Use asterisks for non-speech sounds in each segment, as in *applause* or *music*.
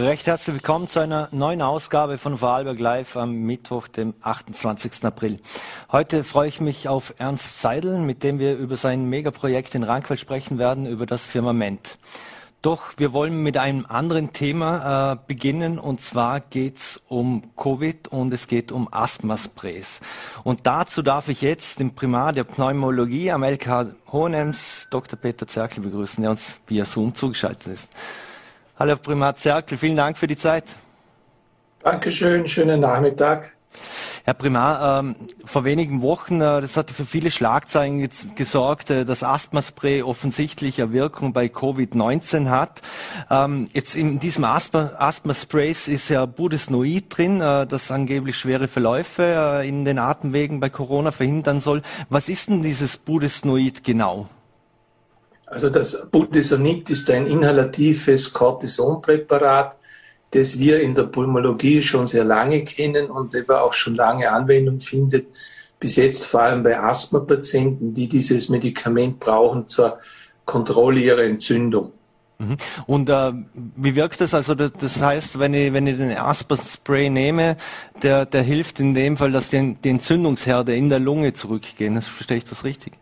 Recht herzlich willkommen zu einer neuen Ausgabe von Vorarlberg Live am Mittwoch, dem 28. April. Heute freue ich mich auf Ernst Seidel, mit dem wir über sein Megaprojekt in Rankwell sprechen werden, über das Firmament. Doch wir wollen mit einem anderen Thema äh, beginnen und zwar geht es um Covid und es geht um Asthmasprays. Und dazu darf ich jetzt den Primar der Pneumologie am LK Hohenems, Dr. Peter Zerkel, begrüßen, der uns via Zoom zugeschaltet ist. Hallo Primar Zerkel, vielen Dank für die Zeit. Dankeschön, schönen Nachmittag. Herr Primar, ähm, vor wenigen Wochen, äh, das hatte für viele Schlagzeilen gesorgt, äh, dass Asthmaspray offensichtliche Wirkung bei Covid-19 hat. Ähm, jetzt in diesem Asthma, Asthmaspray ist ja Budesnoid drin, äh, das angeblich schwere Verläufe äh, in den Atemwegen bei Corona verhindern soll. Was ist denn dieses Budesnoid genau? Also das Budesonid ist ein inhalatives Cortisonpräparat, das wir in der Pulmologie schon sehr lange kennen und eben auch schon lange Anwendung findet. Bis jetzt vor allem bei Asthma-Patienten, die dieses Medikament brauchen zur Kontrolle ihrer Entzündung. Mhm. Und äh, wie wirkt das? Also das, das, heißt, wenn ich, wenn ich den Asper-Spray nehme, der, der hilft in dem Fall, dass die, die Entzündungsherde in der Lunge zurückgehen. Verstehe ich das richtig?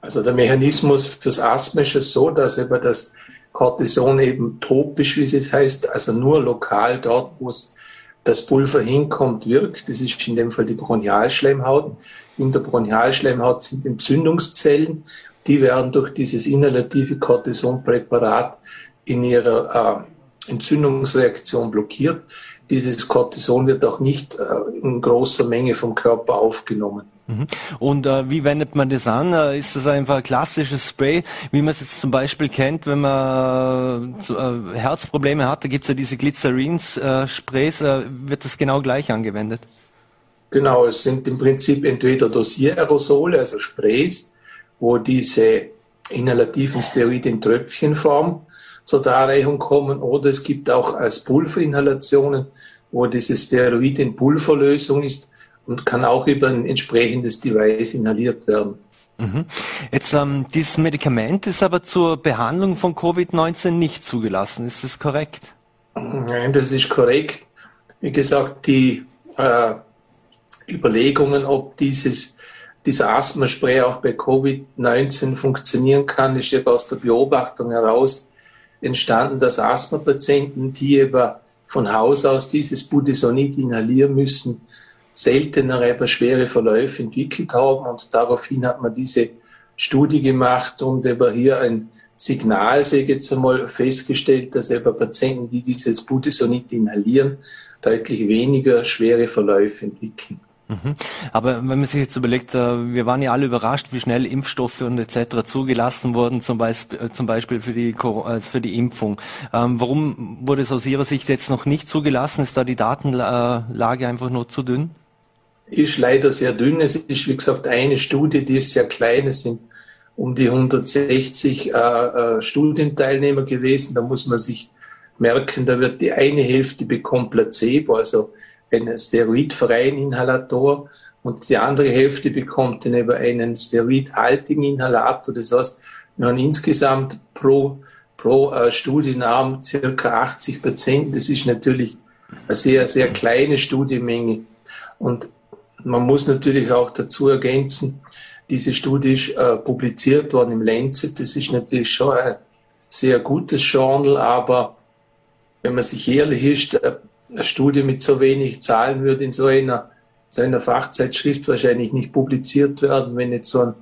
Also der Mechanismus fürs Asthma ist so, dass eben das Cortison eben topisch, wie es heißt, also nur lokal dort, wo das Pulver hinkommt, wirkt. Das ist in dem Fall die Bronchialschleimhaut. In der Bronchialschleimhaut sind Entzündungszellen, die werden durch dieses inhalative Cortisonpräparat in ihrer äh, Entzündungsreaktion blockiert. Dieses Cortison wird auch nicht äh, in großer Menge vom Körper aufgenommen. Mhm. Und äh, wie wendet man das an? Äh, ist das einfach ein klassisches Spray, wie man es jetzt zum Beispiel kennt, wenn man äh, äh Herzprobleme hat? Da gibt es ja diese Glycerins-Sprays. Äh, wird das genau gleich angewendet? Genau, es sind im Prinzip entweder Dosiererosole, also Sprays, wo diese inhalativen Steroide in Tröpfchenform zur Darreichung kommen, oder es gibt auch als Pulverinhalationen, wo diese Steroid in Pulverlösung ist und kann auch über ein entsprechendes Device inhaliert werden. Mhm. Jetzt ähm, dieses Medikament ist aber zur Behandlung von Covid-19 nicht zugelassen. Ist das korrekt? Nein, das ist korrekt. Wie gesagt, die äh, Überlegungen, ob dieses dieser Asthmaspray auch bei Covid-19 funktionieren kann, ist eben aus der Beobachtung heraus entstanden, dass Asthma-Patienten, die eben von Haus aus dieses Budesonid inhalieren müssen, seltenere, aber schwere Verläufe entwickelt haben. Und daraufhin hat man diese Studie gemacht und eben hier ein Signal, sage ich jetzt einmal, festgestellt, dass eben Patienten, die dieses Budesonid inhalieren, deutlich weniger schwere Verläufe entwickeln. Mhm. Aber wenn man sich jetzt überlegt, äh, wir waren ja alle überrascht, wie schnell Impfstoffe und etc. zugelassen wurden, zum Beispiel, äh, zum Beispiel für, die, äh, für die Impfung. Ähm, warum wurde es aus Ihrer Sicht jetzt noch nicht zugelassen? Ist da die Datenlage einfach nur zu dünn? Ist leider sehr dünn. Es ist, wie gesagt, eine Studie, die ist sehr klein. Es sind um die 160 äh, äh, Studienteilnehmer gewesen. Da muss man sich merken, da wird die eine Hälfte bekommt Placebo, also ein steroidfreien Inhalator und die andere Hälfte bekommt dann eben einen steroidhaltigen Inhalator. Das heißt, wir haben insgesamt pro, pro äh, Studienarm circa 80 Patienten. Das ist natürlich eine sehr, sehr kleine Studienmenge. Und man muss natürlich auch dazu ergänzen, diese Studie ist äh, publiziert worden im Lancet. Das ist natürlich schon ein sehr gutes Journal, aber wenn man sich ehrlich ist, äh, eine Studie mit so wenig Zahlen würde in so einer, so einer Fachzeitschrift wahrscheinlich nicht publiziert werden, wenn nicht so ein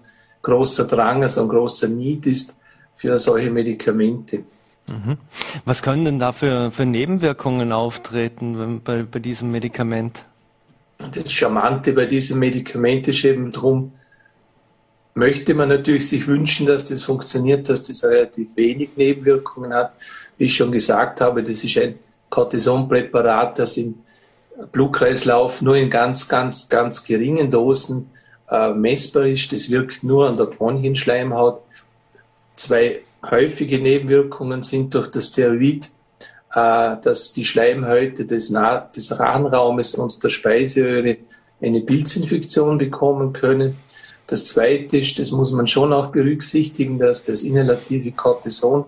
großer Drang, so ein großer Need ist für solche Medikamente. Mhm. Was können denn da für, für Nebenwirkungen auftreten bei, bei diesem Medikament? Das Charmante bei diesem Medikament ist eben drum, möchte man natürlich sich wünschen, dass das funktioniert, dass das relativ wenig Nebenwirkungen hat. Wie ich schon gesagt habe, das ist ein Cortisonpräparat, das im Blutkreislauf nur in ganz, ganz, ganz geringen Dosen äh, messbar ist. Das wirkt nur an der Bronchienschleimhaut. Zwei häufige Nebenwirkungen sind durch das Steroid dass die Schleimhäute des, des Rachenraumes und der Speiseröhre eine Pilzinfektion bekommen können. Das Zweite ist, das muss man schon auch berücksichtigen, dass das inhalative Cortison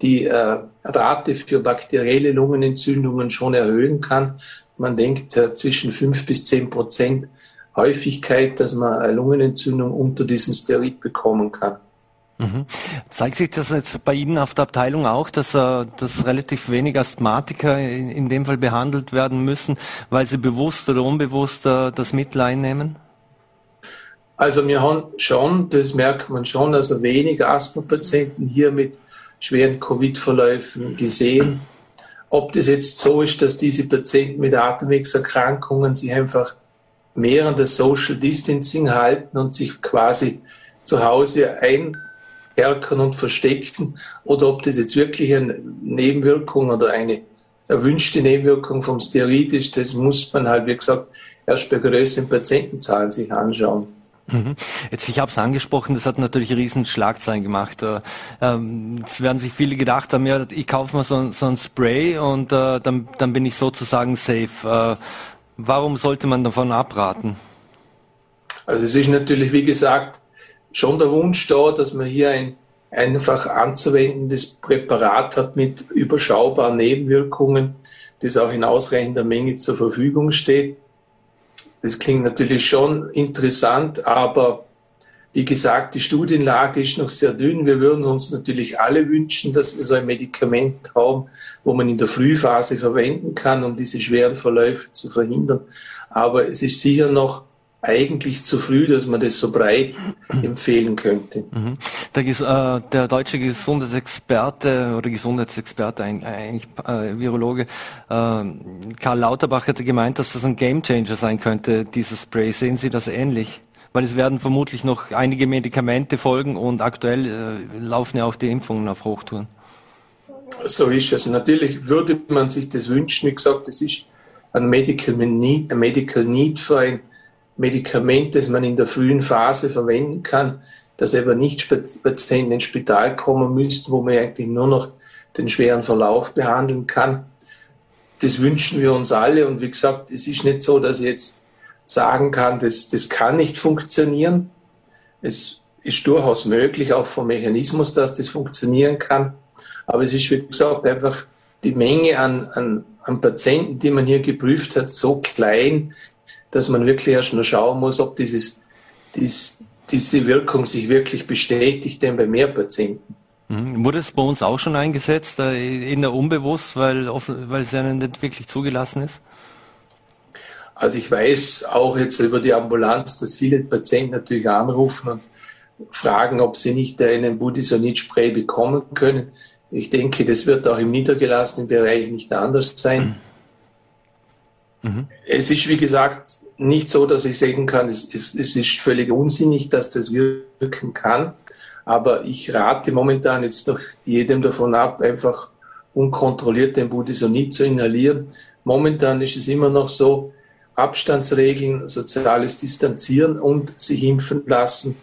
die äh, Rate für bakterielle Lungenentzündungen schon erhöhen kann. Man denkt äh, zwischen fünf bis zehn Prozent Häufigkeit, dass man eine Lungenentzündung unter diesem Steroid bekommen kann. Mhm. Zeigt sich das jetzt bei Ihnen auf der Abteilung auch, dass, äh, dass relativ wenig Asthmatiker in, in, dem Fall behandelt werden müssen, weil sie bewusst oder unbewusst äh, das Mittel einnehmen? Also wir haben schon, das merkt man schon, also weniger Asthma-Patienten hier mit schweren Covid-Verläufen gesehen. Ob das jetzt so ist, dass diese Patienten mit Atemwegserkrankungen sich einfach mehr an das Social Distancing halten und sich quasi zu Hause einherkern und verstecken, oder ob das jetzt wirklich eine Nebenwirkung oder eine erwünschte Nebenwirkung vom Steroid ist, das muss man halt, wie gesagt, erst bei größeren Patientenzahlen sich anschauen. Mhm. Jetzt, ich habe es angesprochen, das hat natürlich riesen Schlagzeilen gemacht. Äh, ähm, jetzt werden sich viele gedacht haben, ja, ich kaufe mal so, so ein Spray und äh, dann, dann bin ich sozusagen safe. Äh, warum sollte man davon abraten? Also es ist natürlich, wie gesagt, schon der Wunsch da, dass man hier ein einfach anzuwendendes Präparat hat mit überschaubaren Nebenwirkungen, das auch in ausreichender Menge zur Verfügung steht. Das klingt natürlich schon interessant, aber wie gesagt, die Studienlage ist noch sehr dünn. Wir würden uns natürlich alle wünschen, dass wir so ein Medikament haben, wo man in der Frühphase verwenden kann, um diese schweren Verläufe zu verhindern. Aber es ist sicher noch eigentlich zu früh, dass man das so breit empfehlen könnte. Mhm. Der, äh, der, deutsche Gesundheitsexperte oder Gesundheitsexperte, eigentlich äh, Virologe, äh, Karl Lauterbach hatte gemeint, dass das ein Gamechanger sein könnte, dieses Spray. Sehen Sie das ähnlich? Weil es werden vermutlich noch einige Medikamente folgen und aktuell äh, laufen ja auch die Impfungen auf Hochtouren. So ist es. Natürlich würde man sich das wünschen. Wie gesagt, es ist ein Medical Need, ein Medical Need für ein Medikament, das man in der frühen Phase verwenden kann, dass eben nicht Patienten ins Spital kommen müssten, wo man eigentlich nur noch den schweren Verlauf behandeln kann. Das wünschen wir uns alle. Und wie gesagt, es ist nicht so, dass ich jetzt sagen kann, das, das kann nicht funktionieren. Es ist durchaus möglich, auch vom Mechanismus, dass das funktionieren kann. Aber es ist, wie gesagt, einfach die Menge an, an, an Patienten, die man hier geprüft hat, so klein, dass man wirklich erst nur schauen muss, ob dieses, dies, diese Wirkung sich wirklich bestätigt, denn bei mehr Patienten. Mhm. Wurde es bei uns auch schon eingesetzt, äh, in der unbewusst, weil, weil es ja nicht wirklich zugelassen ist? Also ich weiß auch jetzt über die Ambulanz, dass viele Patienten natürlich anrufen und fragen, ob sie nicht einen Budesonid-Spray bekommen können. Ich denke, das wird auch im niedergelassenen Bereich nicht anders sein. Mhm. Es ist, wie gesagt, nicht so, dass ich sagen kann, es, es, es ist völlig unsinnig, dass das wirken kann. Aber ich rate momentan jetzt noch jedem davon ab, einfach unkontrolliert den Budesonid zu inhalieren. Momentan ist es immer noch so, Abstandsregeln, soziales Distanzieren und sich impfen lassen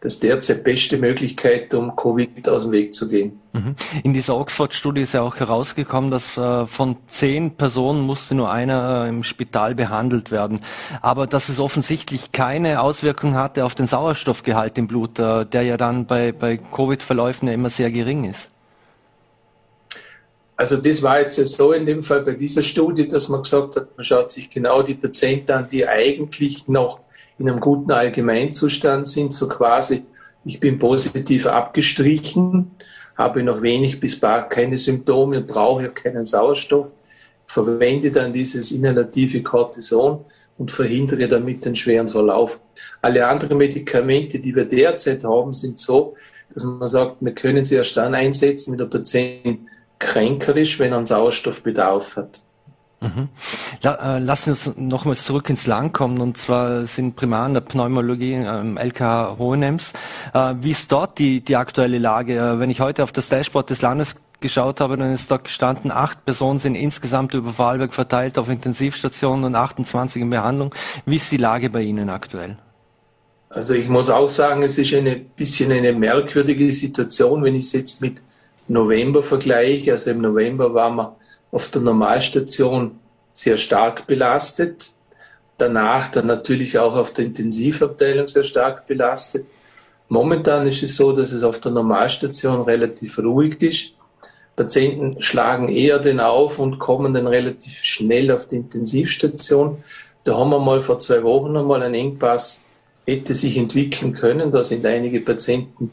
das derzeit beste Möglichkeit, um Covid aus dem Weg zu gehen. Mhm. In dieser Oxford-Studie ist ja auch herausgekommen, dass äh, von zehn Personen musste nur einer äh, im Spital behandelt werden. Aber dass es offensichtlich keine Auswirkung hatte auf den Sauerstoffgehalt im Blut, äh, der ja dann bei, bei Covid-Verläufen ja immer sehr gering ist. Also das war jetzt so in dem Fall bei dieser Studie, dass man gesagt hat, man schaut sich genau die Patienten an, die eigentlich noch in einem guten Allgemeinzustand sind, so quasi, ich bin positiv abgestrichen, habe noch wenig bis gar keine Symptome und brauche keinen Sauerstoff, verwende dann dieses inhalative Cortison und verhindere damit den schweren Verlauf. Alle anderen Medikamente, die wir derzeit haben, sind so, dass man sagt, wir können sie erst dann einsetzen, wenn der Patient kränker ist, wenn er einen Sauerstoffbedarf hat. Mhm. Äh, lassen uns nochmals zurück ins Land kommen und zwar sind primar in der Pneumologie im LKH Hohenems. Äh, wie ist dort die, die aktuelle Lage? Äh, wenn ich heute auf das Dashboard des Landes geschaut habe, dann ist dort gestanden, acht Personen sind insgesamt über Vorarlberg verteilt auf Intensivstationen und 28 in Behandlung. Wie ist die Lage bei Ihnen aktuell? Also ich muss auch sagen, es ist ein bisschen eine merkwürdige Situation, wenn ich es jetzt mit November vergleiche. Also im November waren wir auf der Normalstation sehr stark belastet. Danach dann natürlich auch auf der Intensivabteilung sehr stark belastet. Momentan ist es so, dass es auf der Normalstation relativ ruhig ist. Patienten schlagen eher den auf und kommen dann relativ schnell auf die Intensivstation. Da haben wir mal vor zwei Wochen einmal einen Engpass hätte sich entwickeln können. Da sind einige Patienten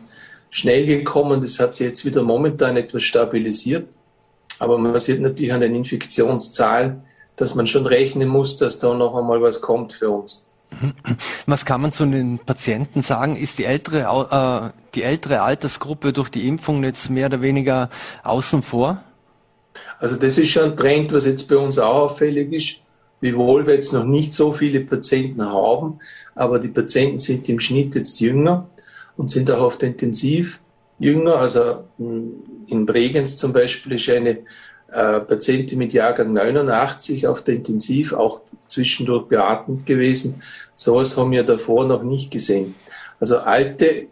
schnell gekommen. Das hat sich jetzt wieder momentan etwas stabilisiert. Aber man sieht natürlich an den Infektionszahlen, dass man schon rechnen muss, dass da noch einmal was kommt für uns. Was kann man zu den Patienten sagen? Ist die ältere, äh, die ältere Altersgruppe durch die Impfung jetzt mehr oder weniger außen vor? Also das ist schon ein Trend, was jetzt bei uns auch auffällig ist. Wiewohl wir jetzt noch nicht so viele Patienten haben, aber die Patienten sind im Schnitt jetzt jünger und sind auch oft intensiv jünger. Also in Bregenz zum Beispiel ist eine äh, Patientin mit Jahrgang 89 auf der Intensiv auch zwischendurch beatmet gewesen. So etwas haben wir davor noch nicht gesehen. Also alte,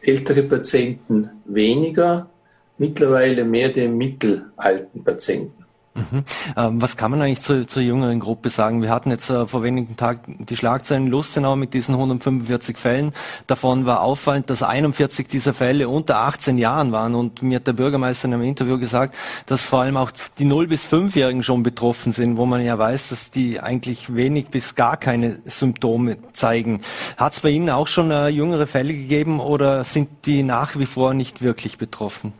ältere Patienten weniger, mittlerweile mehr den mittelalten Patienten. Mhm. Ähm, was kann man eigentlich zur, zur jüngeren Gruppe sagen? Wir hatten jetzt äh, vor wenigen Tagen die Schlagzeilen Lustenau mit diesen 145 Fällen. Davon war auffallend, dass 41 dieser Fälle unter 18 Jahren waren. Und mir hat der Bürgermeister in einem Interview gesagt, dass vor allem auch die 0- bis 5-Jährigen schon betroffen sind, wo man ja weiß, dass die eigentlich wenig bis gar keine Symptome zeigen. Hat es bei Ihnen auch schon äh, jüngere Fälle gegeben oder sind die nach wie vor nicht wirklich betroffen?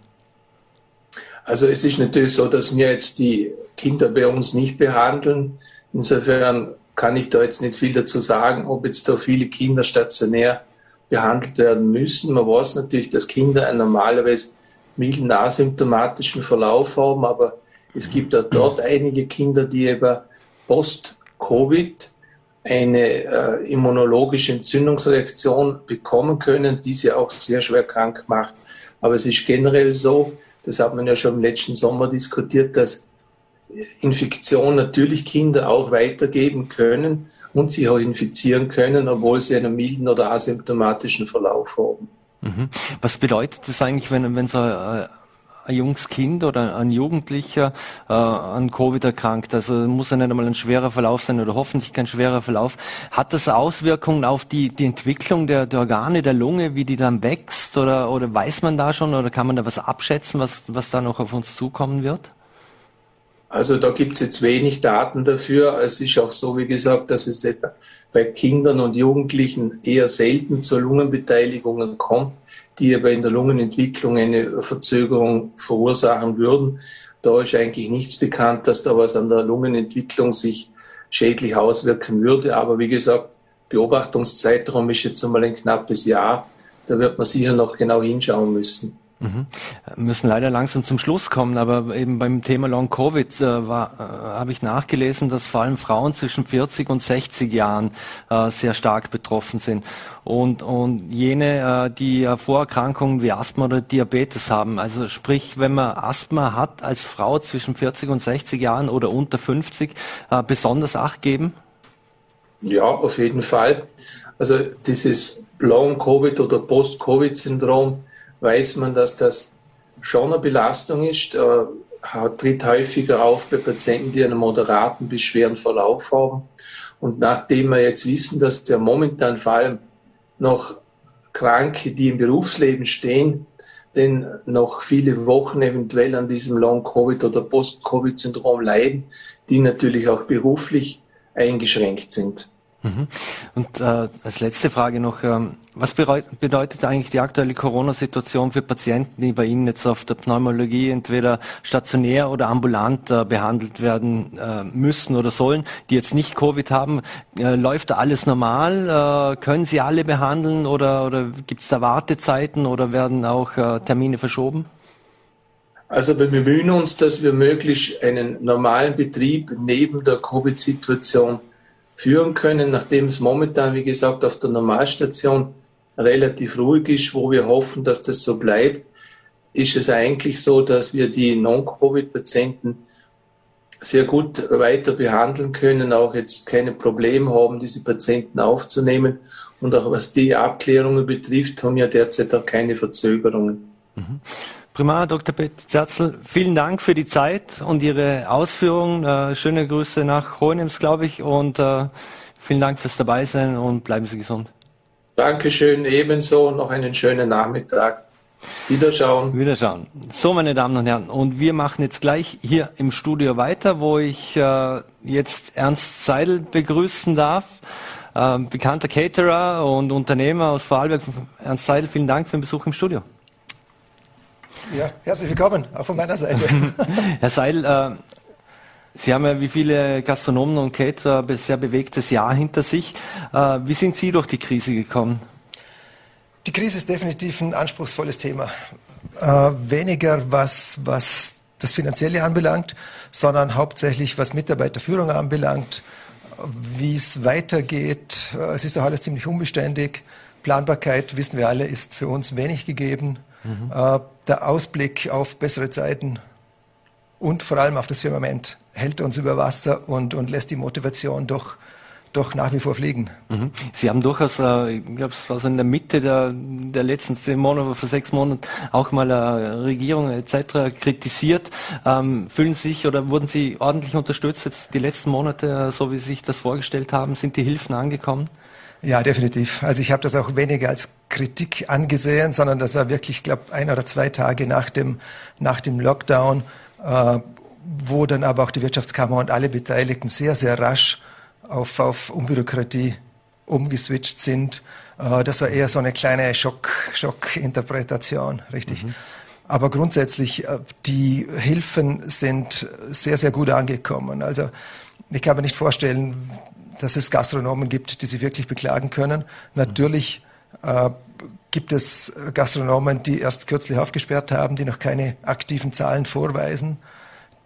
Also es ist natürlich so, dass wir jetzt die Kinder bei uns nicht behandeln. Insofern kann ich da jetzt nicht viel dazu sagen, ob jetzt da viele Kinder stationär behandelt werden müssen. Man weiß natürlich, dass Kinder einen normalerweise milden asymptomatischen Verlauf haben, aber es gibt auch dort einige Kinder, die über Post-Covid eine äh, immunologische Entzündungsreaktion bekommen können, die sie auch sehr schwer krank macht. Aber es ist generell so, das hat man ja schon im letzten Sommer diskutiert, dass Infektion natürlich Kinder auch weitergeben können und sie auch infizieren können, obwohl sie einen milden oder asymptomatischen Verlauf haben. Mhm. Was bedeutet das eigentlich, wenn, wenn so ein, junges Kind oder ein Jugendlicher äh, an Covid erkrankt? Also muss ja nicht einmal ein schwerer Verlauf sein oder hoffentlich kein schwerer Verlauf. Hat das Auswirkungen auf die, die Entwicklung der, der Organe der Lunge, wie die dann wächst? Oder, oder weiß man da schon oder kann man da was abschätzen, was, was da noch auf uns zukommen wird? Also da gibt es jetzt wenig Daten dafür. Es ist auch so, wie gesagt, dass es bei Kindern und Jugendlichen eher selten zu Lungenbeteiligungen kommt die aber in der Lungenentwicklung eine Verzögerung verursachen würden. Da ist eigentlich nichts bekannt, dass da was an der Lungenentwicklung sich schädlich auswirken würde. Aber wie gesagt, Beobachtungszeitraum ist jetzt einmal ein knappes Jahr. Da wird man sicher noch genau hinschauen müssen. Mhm. Müssen leider langsam zum Schluss kommen, aber eben beim Thema Long Covid äh, äh, habe ich nachgelesen, dass vor allem Frauen zwischen 40 und 60 Jahren äh, sehr stark betroffen sind und und jene, äh, die Vorerkrankungen wie Asthma oder Diabetes haben. Also sprich, wenn man Asthma hat als Frau zwischen 40 und 60 Jahren oder unter 50, äh, besonders Acht geben. Ja, auf jeden Fall. Also dieses Long Covid oder Post Covid Syndrom weiß man, dass das schon eine Belastung ist. Äh, tritt häufiger auf bei Patienten, die einen moderaten bis schweren Verlauf haben. Und nachdem wir jetzt wissen, dass der momentan vor allem noch Kranke, die im Berufsleben stehen, denn noch viele Wochen eventuell an diesem Long-Covid oder Post-Covid-Syndrom leiden, die natürlich auch beruflich eingeschränkt sind. Mhm. Und äh, als letzte Frage noch, ähm, was bedeutet eigentlich die aktuelle Corona-Situation für Patienten, die bei Ihnen jetzt auf der Pneumologie entweder stationär oder ambulant äh, behandelt werden äh, müssen oder sollen, die jetzt nicht Covid haben? Äh, läuft da alles normal? Äh, können Sie alle behandeln oder, oder gibt es da Wartezeiten oder werden auch äh, Termine verschoben? Also wir bemühen uns, dass wir möglichst einen normalen Betrieb neben der Covid-Situation führen können, nachdem es momentan, wie gesagt, auf der Normalstation relativ ruhig ist, wo wir hoffen, dass das so bleibt, ist es eigentlich so, dass wir die Non-Covid-Patienten sehr gut weiter behandeln können, auch jetzt keine Probleme haben, diese Patienten aufzunehmen. Und auch was die Abklärungen betrifft, haben wir derzeit auch keine Verzögerungen. Mhm. Primar Dr. Peter Zerzel, vielen Dank für die Zeit und Ihre Ausführungen. Äh, schöne Grüße nach Hohenems, glaube ich, und äh, vielen Dank fürs Dabeisein und bleiben Sie gesund. Dankeschön, ebenso. Noch einen schönen Nachmittag. Wiederschauen. Wiederschauen. So, meine Damen und Herren, und wir machen jetzt gleich hier im Studio weiter, wo ich äh, jetzt Ernst Seidel begrüßen darf. Äh, bekannter Caterer und Unternehmer aus Vorarlberg. Ernst Seidel, vielen Dank für den Besuch im Studio. Ja, herzlich willkommen, auch von meiner Seite. *laughs* Herr Seidel, äh, Sie haben ja wie viele Gastronomen und Caterer ein sehr bewegtes Jahr hinter sich. Äh, wie sind Sie durch die Krise gekommen? Die Krise ist definitiv ein anspruchsvolles Thema. Äh, weniger was, was das Finanzielle anbelangt, sondern hauptsächlich was Mitarbeiterführung anbelangt, wie es weitergeht. Äh, es ist doch alles ziemlich unbeständig. Planbarkeit, wissen wir alle, ist für uns wenig gegeben. Mhm. Äh, der Ausblick auf bessere Zeiten und vor allem auf das Firmament hält uns über Wasser und, und lässt die Motivation doch doch nach wie vor fliegen. Mhm. Sie haben durchaus, äh, ich glaube, es war so in der Mitte der, der letzten zehn Monate, vor sechs Monaten auch mal eine Regierung etc. kritisiert. Ähm, fühlen Sie sich oder wurden Sie ordentlich unterstützt jetzt die letzten Monate, so wie Sie sich das vorgestellt haben? Sind die Hilfen angekommen? Ja, definitiv. Also ich habe das auch weniger als Kritik angesehen, sondern das war wirklich, glaube ein oder zwei Tage nach dem, nach dem Lockdown, äh, wo dann aber auch die Wirtschaftskammer und alle Beteiligten sehr, sehr rasch auf, auf Unbürokratie umgeswitcht sind. Äh, das war eher so eine kleine Schock, Schockinterpretation, richtig. Mhm. Aber grundsätzlich, äh, die Hilfen sind sehr, sehr gut angekommen. Also ich kann mir nicht vorstellen, dass es Gastronomen gibt, die sich wirklich beklagen können. Natürlich äh, gibt es Gastronomen, die erst kürzlich aufgesperrt haben, die noch keine aktiven Zahlen vorweisen,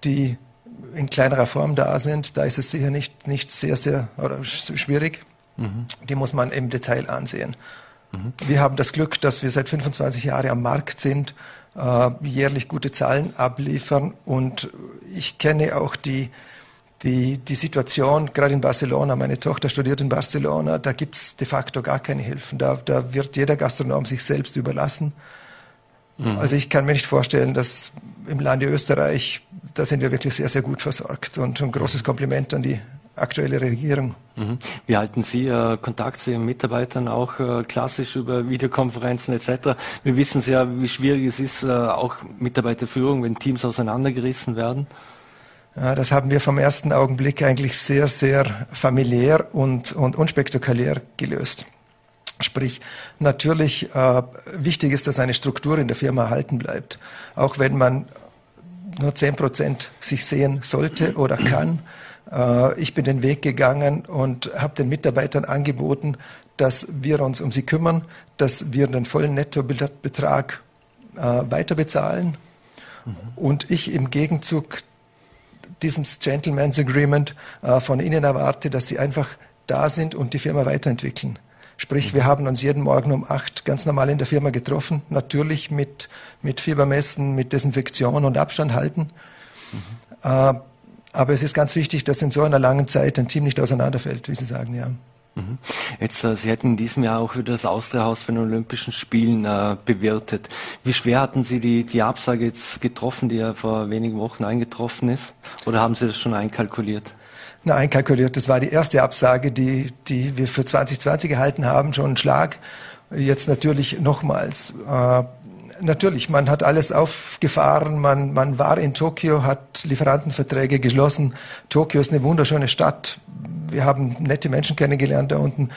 die in kleinerer Form da sind, da ist es sicher nicht, nicht sehr, sehr oder schwierig. Mhm. Die muss man im Detail ansehen. Mhm. Wir haben das Glück, dass wir seit 25 Jahren am Markt sind, äh, jährlich gute Zahlen abliefern und ich kenne auch die, die, die Situation, gerade in Barcelona, meine Tochter studiert in Barcelona, da gibt es de facto gar keine Hilfen. Da, da wird jeder Gastronom sich selbst überlassen. Mhm. Also ich kann mir nicht vorstellen, dass im Lande Österreich, da sind wir wirklich sehr, sehr gut versorgt. Und ein großes Kompliment an die aktuelle Regierung. Mhm. Wie halten Sie äh, Kontakt zu Ihren Mitarbeitern auch äh, klassisch über Videokonferenzen etc.? Wir wissen ja, wie schwierig es ist, äh, auch Mitarbeiterführung, wenn Teams auseinandergerissen werden. Das haben wir vom ersten Augenblick eigentlich sehr, sehr familiär und, und unspektakulär gelöst. Sprich, natürlich äh, wichtig ist, dass eine Struktur in der Firma erhalten bleibt. Auch wenn man nur zehn Prozent sich sehen sollte oder kann. Äh, ich bin den Weg gegangen und habe den Mitarbeitern angeboten, dass wir uns um sie kümmern, dass wir den vollen Nettobetrag äh, weiter bezahlen mhm. und ich im Gegenzug dieses Gentleman's Agreement äh, von ihnen erwarte, dass sie einfach da sind und die Firma weiterentwickeln. Sprich, wir haben uns jeden Morgen um acht ganz normal in der Firma getroffen, natürlich mit, mit Fiebermessen, mit Desinfektion und Abstand halten. Mhm. Äh, aber es ist ganz wichtig, dass in so einer langen Zeit ein Team nicht auseinanderfällt, wie Sie sagen, ja. Mhm. Jetzt, äh, Sie hätten in diesem Jahr auch wieder das Austria-Haus für den Olympischen Spielen äh, bewirtet. Wie schwer hatten Sie die, die Absage jetzt getroffen, die ja vor wenigen Wochen eingetroffen ist? Oder haben Sie das schon einkalkuliert? na, einkalkuliert. Das war die erste Absage, die, die wir für 2020 gehalten haben, schon ein Schlag. Jetzt natürlich nochmals. Äh, natürlich, man hat alles aufgefahren, man, man war in Tokio, hat Lieferantenverträge geschlossen. Tokio ist eine wunderschöne Stadt. Wir haben nette Menschen kennengelernt da unten,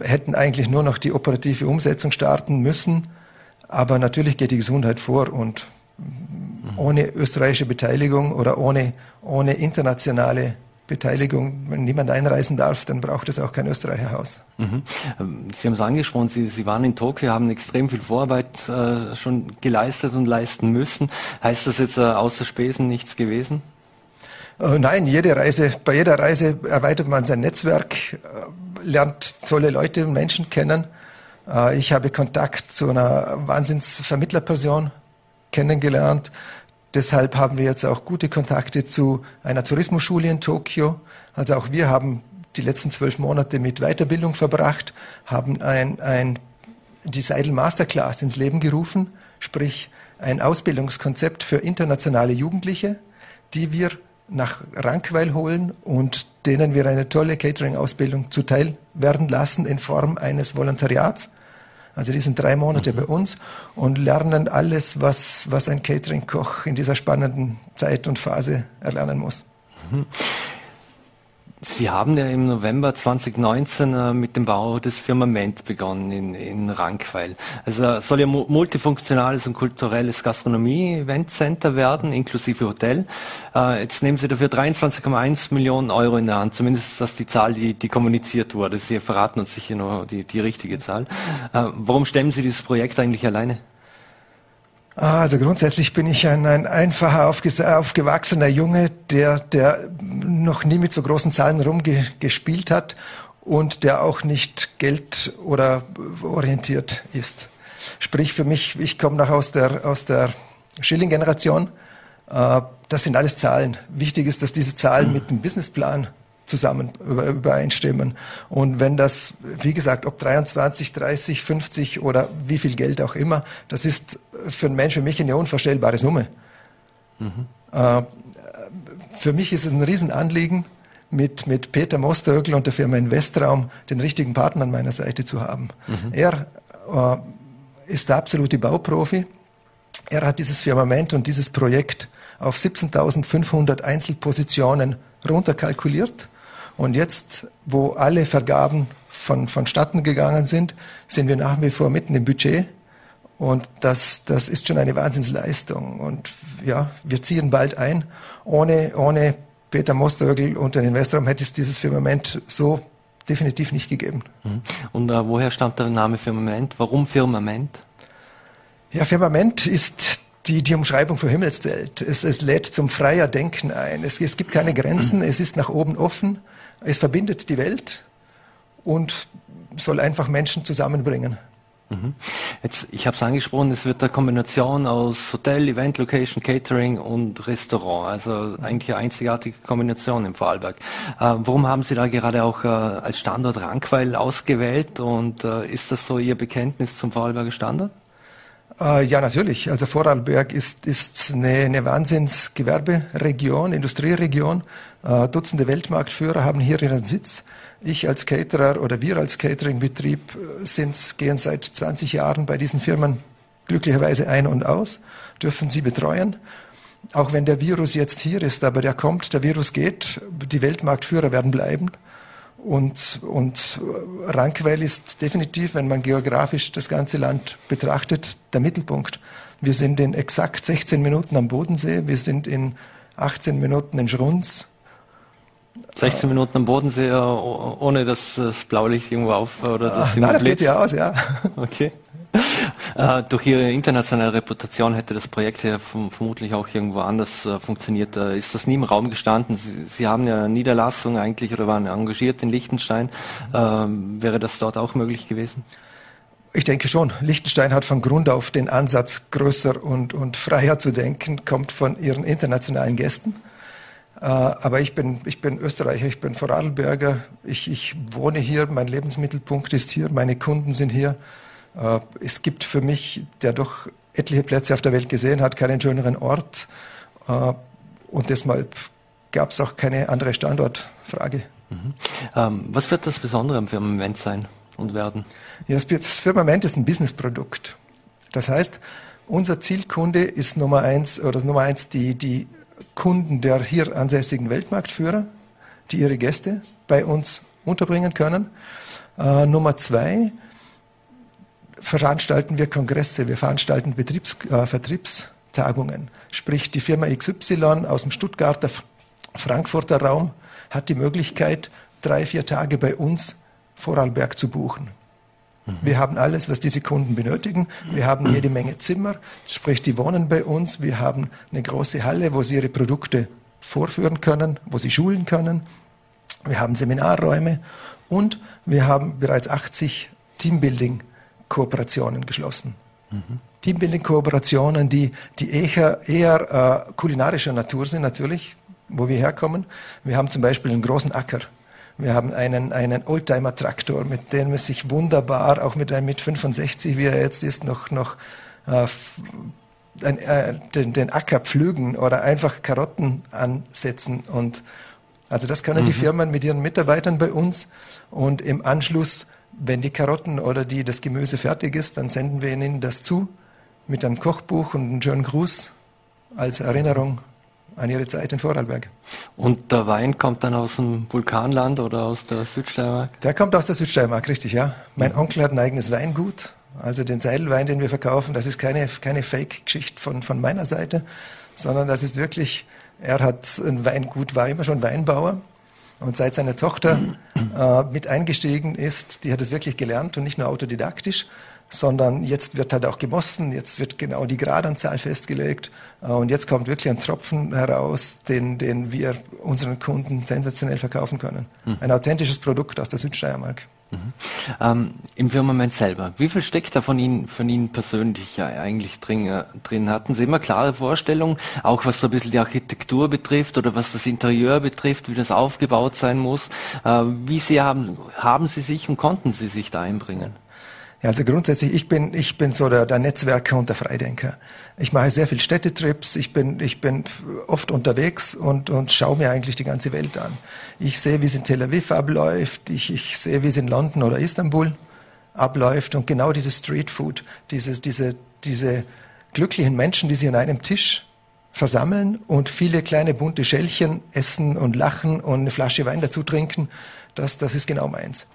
hätten eigentlich nur noch die operative Umsetzung starten müssen. Aber natürlich geht die Gesundheit vor und ohne österreichische Beteiligung oder ohne, ohne internationale Beteiligung. Wenn niemand einreisen darf, dann braucht es auch kein Österreicherhaus. Mhm. Ähm, Sie haben es angesprochen, Sie, Sie waren in Tokio, haben extrem viel Vorarbeit äh, schon geleistet und leisten müssen. Heißt das jetzt äh, außer Spesen nichts gewesen? Äh, nein, jede Reise, bei jeder Reise erweitert man sein Netzwerk, äh, lernt tolle Leute und Menschen kennen. Äh, ich habe Kontakt zu einer Wahnsinnsvermittlerperson kennengelernt. Deshalb haben wir jetzt auch gute Kontakte zu einer Tourismusschule in Tokio. Also auch wir haben die letzten zwölf Monate mit Weiterbildung verbracht, haben ein, ein, die Seidel Masterclass ins Leben gerufen, sprich ein Ausbildungskonzept für internationale Jugendliche, die wir nach Rankweil holen und denen wir eine tolle Catering-Ausbildung zuteil werden lassen in Form eines Volontariats. Also die sind drei Monate mhm. bei uns und lernen alles, was, was ein Catering-Koch in dieser spannenden Zeit und Phase erlernen muss. Sie haben ja im November 2019 äh, mit dem Bau des Firmament begonnen in, in Rankweil. Also soll ja multifunktionales und kulturelles Gastronomie-Event-Center werden, inklusive Hotel. Äh, jetzt nehmen Sie dafür 23,1 Millionen Euro in der Hand. Zumindest ist das die Zahl, die, die kommuniziert wurde. Sie verraten uns sicher nur die, die richtige Zahl. Äh, warum stemmen Sie dieses Projekt eigentlich alleine? Ah, also grundsätzlich bin ich ein, ein einfacher, aufgewachsener Junge, der, der noch nie mit so großen Zahlen rumgespielt hat und der auch nicht Geld oder orientiert ist. Sprich für mich, ich komme noch aus der, aus der Schilling-Generation. Äh, das sind alles Zahlen. Wichtig ist, dass diese Zahlen mit dem Businessplan zusammen übereinstimmen. Und wenn das, wie gesagt, ob 23, 30, 50 oder wie viel Geld auch immer, das ist für einen Menschen wie mich eine unvorstellbare Summe. Mhm. Äh, für mich ist es ein Riesenanliegen, mit, mit Peter Mostögl und der Firma Investraum den richtigen Partner an meiner Seite zu haben. Mhm. Er äh, ist der absolute Bauprofi. Er hat dieses Firmament und dieses Projekt auf 17.500 Einzelpositionen runterkalkuliert und jetzt, wo alle Vergaben von, vonstatten gegangen sind, sind wir nach wie vor mitten im Budget. Und das, das ist schon eine Wahnsinnsleistung. Und ja, wir ziehen bald ein. Ohne, ohne Peter Mostögl und den Investoren hätte es dieses Firmament so definitiv nicht gegeben. Mhm. Und äh, woher stammt der Name Firmament? Warum Firmament? Ja, Firmament ist die, die Umschreibung für Himmelszelt. Es, es lädt zum freier Denken ein. Es, es gibt keine Grenzen, *clears throat* es ist nach oben offen. Es verbindet die Welt und soll einfach Menschen zusammenbringen. Mhm. Jetzt, ich habe es angesprochen, es wird eine Kombination aus Hotel, Event, Location, Catering und Restaurant. Also eigentlich eine einzigartige Kombination im Vorarlberg. Äh, warum haben Sie da gerade auch äh, als Standort Rankweil ausgewählt und äh, ist das so Ihr Bekenntnis zum Vorarlberger Standort? Äh, ja, natürlich. Also Vorarlberg ist, ist eine, eine Wahnsinnsgewerberegion, Industrieregion. Äh, Dutzende Weltmarktführer haben hier ihren Sitz. Ich als Caterer oder wir als Cateringbetrieb äh, sind, gehen seit 20 Jahren bei diesen Firmen glücklicherweise ein und aus, dürfen sie betreuen. Auch wenn der Virus jetzt hier ist, aber der kommt, der Virus geht, die Weltmarktführer werden bleiben. Und, und Rankweil ist definitiv, wenn man geografisch das ganze Land betrachtet, der Mittelpunkt. Wir sind in exakt 16 Minuten am Bodensee, wir sind in 18 Minuten in Schrunz. 16 Minuten am Bodensee, ohne dass das Blaulicht irgendwo auf oder das, Ach, nein, das geht ja aus, ja. *laughs* Okay. Äh, durch Ihre internationale Reputation hätte das Projekt ja vermutlich auch irgendwo anders äh, funktioniert. Äh, ist das nie im Raum gestanden? Sie, Sie, haben ja Niederlassung eigentlich oder waren engagiert in Liechtenstein. Ähm, wäre das dort auch möglich gewesen? Ich denke schon. Liechtenstein hat von Grund auf den Ansatz, größer und, und freier zu denken, kommt von ihren internationalen Gästen. Äh, aber ich bin, ich bin Österreicher, ich bin Vorarlberger, ich, ich wohne hier, mein Lebensmittelpunkt ist hier, meine Kunden sind hier. Äh, es gibt für mich, der doch etliche Plätze auf der Welt gesehen hat, keinen schöneren Ort. Äh, und deshalb gab es auch keine andere Standortfrage. Mhm. Ähm, was wird das Besondere am Firmament sein und werden? Ja, das Firmament ist ein Businessprodukt. Das heißt, unser Zielkunde ist Nummer eins oder Nummer eins die, die Kunden der hier ansässigen Weltmarktführer, die ihre Gäste bei uns unterbringen können. Äh, Nummer zwei veranstalten wir Kongresse, wir veranstalten Betriebs, äh, Vertriebstagungen. Sprich, die Firma XY aus dem Stuttgarter, Frankfurter Raum hat die Möglichkeit, drei, vier Tage bei uns Vorarlberg zu buchen. Wir haben alles, was diese Kunden benötigen. Wir haben jede Menge Zimmer, sprich, die wohnen bei uns. Wir haben eine große Halle, wo sie ihre Produkte vorführen können, wo sie schulen können. Wir haben Seminarräume und wir haben bereits 80 Teambuilding Kooperationen geschlossen. Mhm. Teambuilding-Kooperationen, die, die eher, eher äh, kulinarischer Natur sind natürlich, wo wir herkommen. Wir haben zum Beispiel einen großen Acker. Wir haben einen, einen Oldtimer-Traktor, mit dem es sich wunderbar, auch mit einem mit 65, wie er jetzt ist, noch, noch äh, ein, äh, den, den Acker pflügen oder einfach Karotten ansetzen. Und also das können mhm. die Firmen mit ihren Mitarbeitern bei uns und im Anschluss Wenn die Karotten oder die, das Gemüse fertig ist, dann senden wir ihnen das zu mit einem Kochbuch und einem schönen Gruß als Erinnerung an ihre Zeit in Vorarlberg. Und der Wein kommt dann aus dem Vulkanland oder aus der Südsteiermark? Der kommt aus der Südsteiermark, richtig, ja. Mein Onkel hat ein eigenes Weingut. Also den Seidelwein, den wir verkaufen, das ist keine, keine Fake-Geschichte von, von meiner Seite, sondern das ist wirklich, er hat ein Weingut, war immer schon Weinbauer. Und seit seine Tochter äh, mit eingestiegen ist, die hat es wirklich gelernt und nicht nur autodidaktisch, sondern jetzt wird halt auch gemossen, jetzt wird genau die Gradanzahl festgelegt äh, und jetzt kommt wirklich ein Tropfen heraus, den, den wir unseren Kunden sensationell verkaufen können. Mhm. Ein authentisches Produkt aus der Südsteiermark. Mhm. Ähm, Im Firmament selber, wie viel steckt da von Ihnen, von Ihnen persönlich ja eigentlich drin, äh, drin? Hatten Sie immer klare Vorstellungen, auch was so ein bisschen die Architektur betrifft oder was das Interieur betrifft, wie das aufgebaut sein muss? Äh, wie sehr haben, haben Sie sich und konnten Sie sich da einbringen? Ja, also grundsätzlich, ich bin, ich bin so der, der Netzwerker und der Freidenker. Ich mache sehr viel Städtetrips, ich bin, ich bin oft unterwegs und, und schaue mir eigentlich die ganze Welt an. Ich sehe, wie es in Tel Aviv abläuft, ich, ich sehe, wie es in London oder Istanbul abläuft und genau dieses Streetfood, dieses, diese, diese glücklichen Menschen, die sich an einem Tisch versammeln und viele kleine bunte Schälchen essen und lachen und eine Flasche Wein dazu trinken, das, das ist genau meins.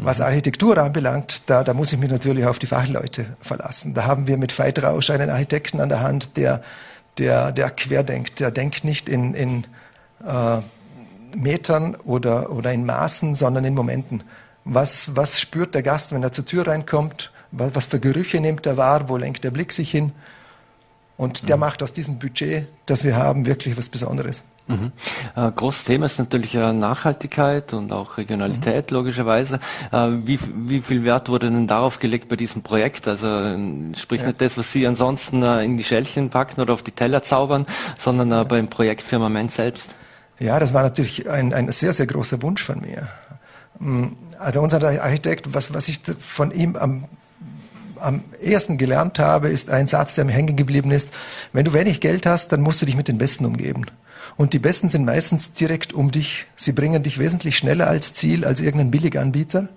Was Architektur anbelangt, da, da muss ich mich natürlich auf die Fachleute verlassen. Da haben wir mit Veit Rausch einen Architekten an der Hand, der, der, der querdenkt. Der denkt nicht in, in äh, Metern oder, oder in Maßen, sondern in Momenten. Was, was spürt der Gast, wenn er zur Tür reinkommt? Was, was für Gerüche nimmt er wahr? Wo lenkt der Blick sich hin? Und der mhm. macht aus diesem Budget, das wir haben, wirklich was Besonderes. Mhm. Äh, großes Thema ist natürlich äh, Nachhaltigkeit und auch Regionalität mhm. logischerweise. Äh, wie, wie viel Wert wurde denn darauf gelegt bei diesem Projekt? Also äh, sprich ja. nicht das, was Sie ansonsten äh, in die Schälchen packen oder auf die Teller zaubern, sondern ja. beim Projekt Firmament selbst. Ja, das war natürlich ein, ein sehr, sehr großer Wunsch von mir. Mm, also unser Architekt, was, was ich von ihm am am ehesten gelernt habe, ist ein Satz, der mir hängen geblieben ist. Wenn du wenig Geld hast, dann musst du dich mit den Besten umgeben. Und die Besten sind meistens direkt um dich. Sie bringen dich wesentlich schneller als Ziel als irgendein Billiganbieter,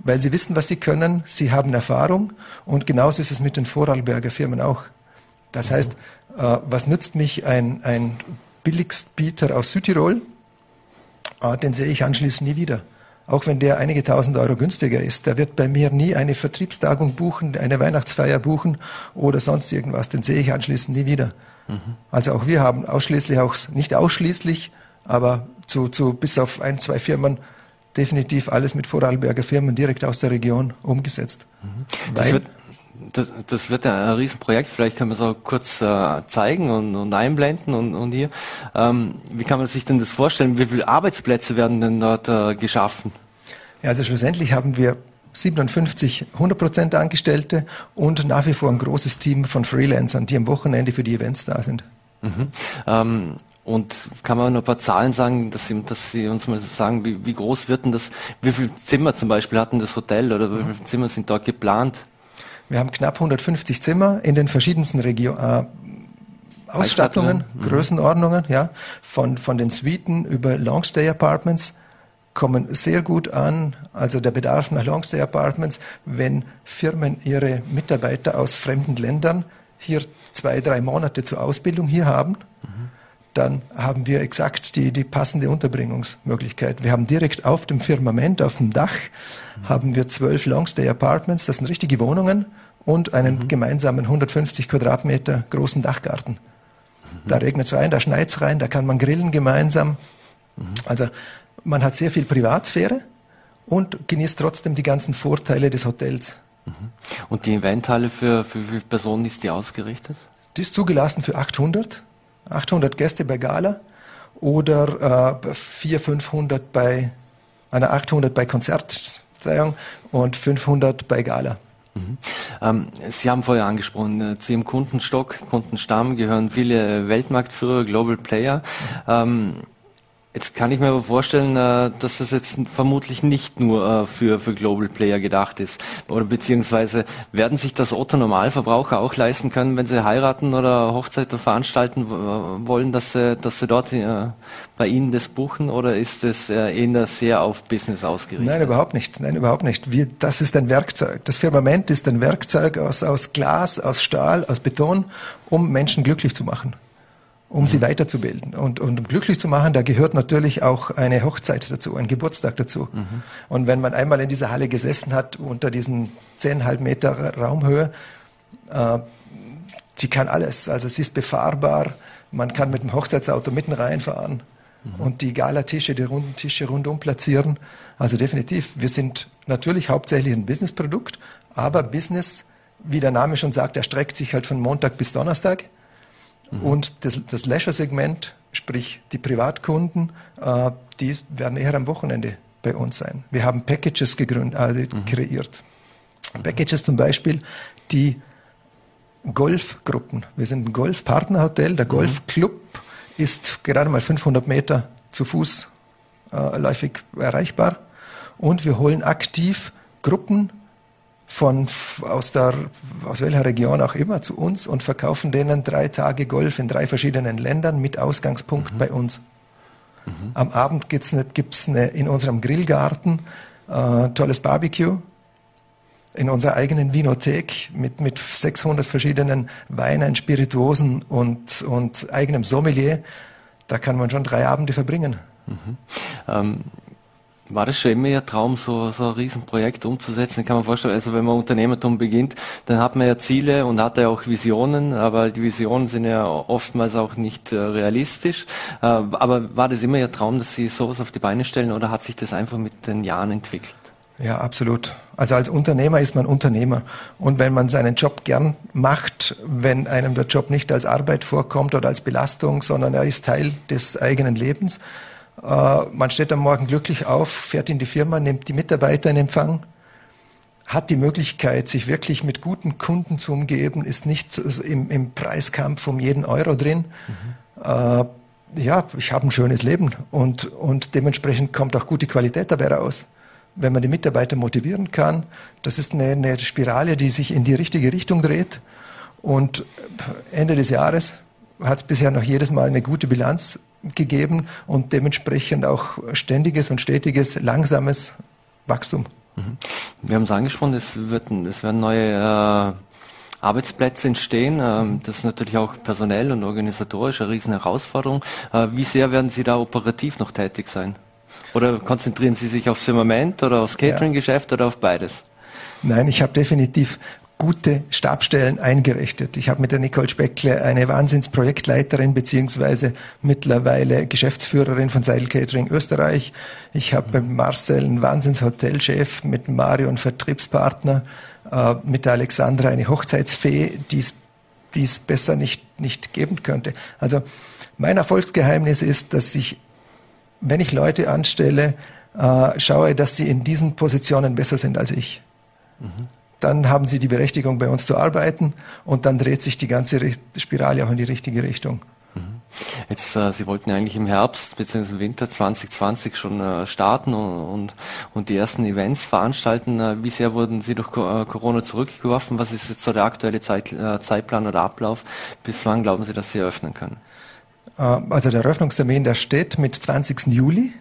weil sie wissen, was sie können. Sie haben Erfahrung. Und genauso ist es mit den Vorarlberger Firmen auch. Das heißt, äh, was nützt mich ein, ein Billigstbieter aus Südtirol? Äh, den sehe ich anschließend nie wieder auch wenn der einige tausend Euro günstiger ist, der wird bei mir nie eine Vertriebstagung buchen, eine Weihnachtsfeier buchen oder sonst irgendwas. Den sehe ich anschließend nie wieder. Mhm. Also auch wir haben ausschließlich auch, nicht ausschließlich, aber zu, zu bis auf ein, zwei Firmen definitiv alles mit Vorarlberger Firmen direkt aus der Region umgesetzt. Mhm. Wird, das, das, wird ein Riesenprojekt, vielleicht können wir es auch kurz äh, zeigen und, und, einblenden und, und hier. Ähm, wie kann man sich denn das vorstellen? Wie viele Arbeitsplätze werden denn dort äh, geschaffen? Ja, also schlussendlich haben wir 57 100% Angestellte und nach wie vor ein großes Team von Freelancern, die am Wochenende für die Events da sind. Mhm. Ähm, und kann man nur ein paar Zahlen sagen, dass Sie, dass Sie uns mal sagen, wie, wie groß wird denn das, wie viele Zimmer zum Beispiel hatten das Hotel oder wie viele Zimmer sind dort geplant? Wir haben knapp 150 Zimmer in den verschiedensten Regionen. Äh, Ausstattungen, mhm. Größenordnungen, ja, von, von den Suiten über Longstay Apartments kommen sehr gut an. Also der Bedarf nach Longstay Apartments, wenn Firmen ihre Mitarbeiter aus fremden Ländern hier zwei, drei Monate zur Ausbildung hier haben, mhm. dann haben wir exakt die, die passende Unterbringungsmöglichkeit. Wir haben direkt auf dem Firmament, auf dem Dach, mhm. haben wir zwölf Longstay Apartments, das sind richtige Wohnungen und einen mhm. gemeinsamen 150 Quadratmeter großen Dachgarten. Da regnet es rein, da schneit es rein, da kann man grillen gemeinsam. Mhm. Also man hat sehr viel Privatsphäre und genießt trotzdem die ganzen Vorteile des Hotels. Mhm. Und die Eventhalle für, für wie viele Personen ist die ausgerichtet? Die ist zugelassen für 800. 800 Gäste bei Gala oder äh, 400, 500 bei, einer 800 bei Konzertzeihung und 500 bei Gala. Mhm. Ähm, Sie haben vorher angesprochen, äh, zu Ihrem Kundenstock, Kundenstamm gehören viele Weltmarktführer, Global Player. Ähm, Jetzt kann ich mir aber vorstellen, äh, dass das jetzt vermutlich nicht nur äh, für, für Global Player gedacht ist. Oder beziehungsweise werden sich das Otto Normalverbraucher auch leisten können, wenn sie heiraten oder Hochzeiten veranstalten wollen, dass sie, dass sie dort äh, bei Ihnen das buchen oder ist es eher sehr auf Business ausgerichtet? Nein, überhaupt nicht. Nein, überhaupt nicht. Wir, das ist ein Werkzeug. Das Firmament ist ein Werkzeug aus, aus Glas, aus Stahl, aus Beton, um Menschen glücklich zu machen um sie weiterzubilden. Und, und um glücklich zu machen, da gehört natürlich auch eine Hochzeit dazu, ein Geburtstag dazu. Mhm. Und wenn man einmal in dieser Halle gesessen hat, unter diesen zehneinhalb Meter Raumhöhe, äh, sie kann alles. Also sie ist befahrbar, man kann mit dem Hochzeitsauto mitten reinfahren mhm. und die Galatische, die runden Tische rundum platzieren. Also definitiv, wir sind natürlich hauptsächlich ein Businessprodukt, aber Business, wie der Name schon sagt, erstreckt sich halt von Montag bis Donnerstag. Mhm. Und das, das Leisure-Segment, sprich die Privatkunden, äh, die werden eher am Wochenende bei uns sein. Wir haben Packages gegründet, also mhm. kreiert. Mhm. Packages zum Beispiel, die Golfgruppen. Wir sind ein Golfpartnerhotel. Der mhm. Golfclub ist gerade mal 500 Meter zu Fuß äh, läufig erreichbar. Und wir holen aktiv Gruppen von aus der aus welcher Region auch immer zu uns und verkaufen denen drei Tage Golf in drei verschiedenen Ländern mit Ausgangspunkt mhm. bei uns. Mhm. Am Abend gibt's eine, gibt's eine, in unserem Grillgarten äh, tolles Barbecue in unserer eigenen Vinothek mit, mit 600 verschiedenen Weinen, Spirituosen und, und eigenem Sommelier. Da kann man schon drei Abende verbringen. Mhm. Ähm, war das schon immer Ihr Traum, so, so ein Riesenprojekt umzusetzen? Ich kann man vorstellen, also wenn man Unternehmertum beginnt, dann hat man ja Ziele und hat ja auch Visionen, aber die Visionen sind ja oftmals auch nicht äh, realistisch. Äh, aber war das immer Ihr Traum, dass Sie sowas auf die Beine stellen oder hat sich das einfach mit den Jahren entwickelt? Ja, absolut. Also als Unternehmer ist man Unternehmer. Und wenn man seinen Job gern macht, wenn einem der Job nicht als Arbeit vorkommt oder als Belastung, sondern er ist Teil des eigenen Lebens, man steht am Morgen glücklich auf, fährt in die Firma, nimmt die Mitarbeiter in Empfang, hat die Möglichkeit, sich wirklich mit guten Kunden zu umgeben, ist nicht im, im Preiskampf um jeden Euro drin. Mhm. Äh, ja, ich habe ein schönes Leben und, und dementsprechend kommt auch gute Qualität dabei raus. Wenn man die Mitarbeiter motivieren kann, das ist eine, eine Spirale, die sich in die richtige Richtung dreht. Und Ende des Jahres hat es bisher noch jedes Mal eine gute Bilanz gegeben und dementsprechend auch ständiges und stetiges, langsames Wachstum. Mhm. Wir haben es angesprochen, es, wird, es werden neue äh, Arbeitsplätze entstehen. Ähm, das ist natürlich auch personell und organisatorisch eine riesen Herausforderung. Äh, wie sehr werden Sie da operativ noch tätig sein? Oder konzentrieren Sie sich aufs Firmament oder aufs Catering-Geschäft ja. oder auf beides? Nein, ich habe definitiv gute Stabstellen eingerichtet. Ich habe mit der Nicole Speckle eine Wahnsinnsprojektleiterin beziehungsweise mittlerweile Geschäftsführerin von Seidel Catering Österreich. Ich habe mit Marcel einen Wahnsinnshotelchef, mit Mario einen Vertriebspartner, äh, mit der Alexandra eine Hochzeitsfee, die es besser nicht, nicht geben könnte. Also mein Erfolgsgeheimnis ist, dass ich, wenn ich Leute anstelle, äh, schaue, dass sie in diesen Positionen besser sind als ich. Mhm dann haben sie die Berechtigung, bei uns zu arbeiten und dann dreht sich die ganze Spirale auch in die richtige Richtung. Mhm. Jetzt, äh, Sie wollten ja eigentlich im Herbst bzw. Winter 2020 schon äh, starten und, und, und, die ersten Events veranstalten. Äh, wie sehr wurden Sie durch äh, Corona zurückgeworfen? Was ist jetzt so der aktuelle Zeit, äh, Zeitplan oder Ablauf? Bis wann glauben Sie, dass Sie eröffnen können? Äh, also der Eröffnungstermin, der steht mit 20. Juli